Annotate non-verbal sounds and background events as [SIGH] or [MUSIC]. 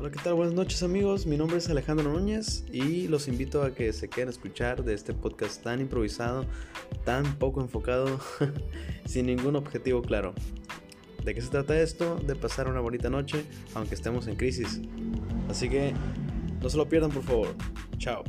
Hola, ¿qué tal? Buenas noches amigos, mi nombre es Alejandro Núñez y los invito a que se queden a escuchar de este podcast tan improvisado, tan poco enfocado, [LAUGHS] sin ningún objetivo claro. ¿De qué se trata esto? De pasar una bonita noche, aunque estemos en crisis. Así que no se lo pierdan por favor. Chao.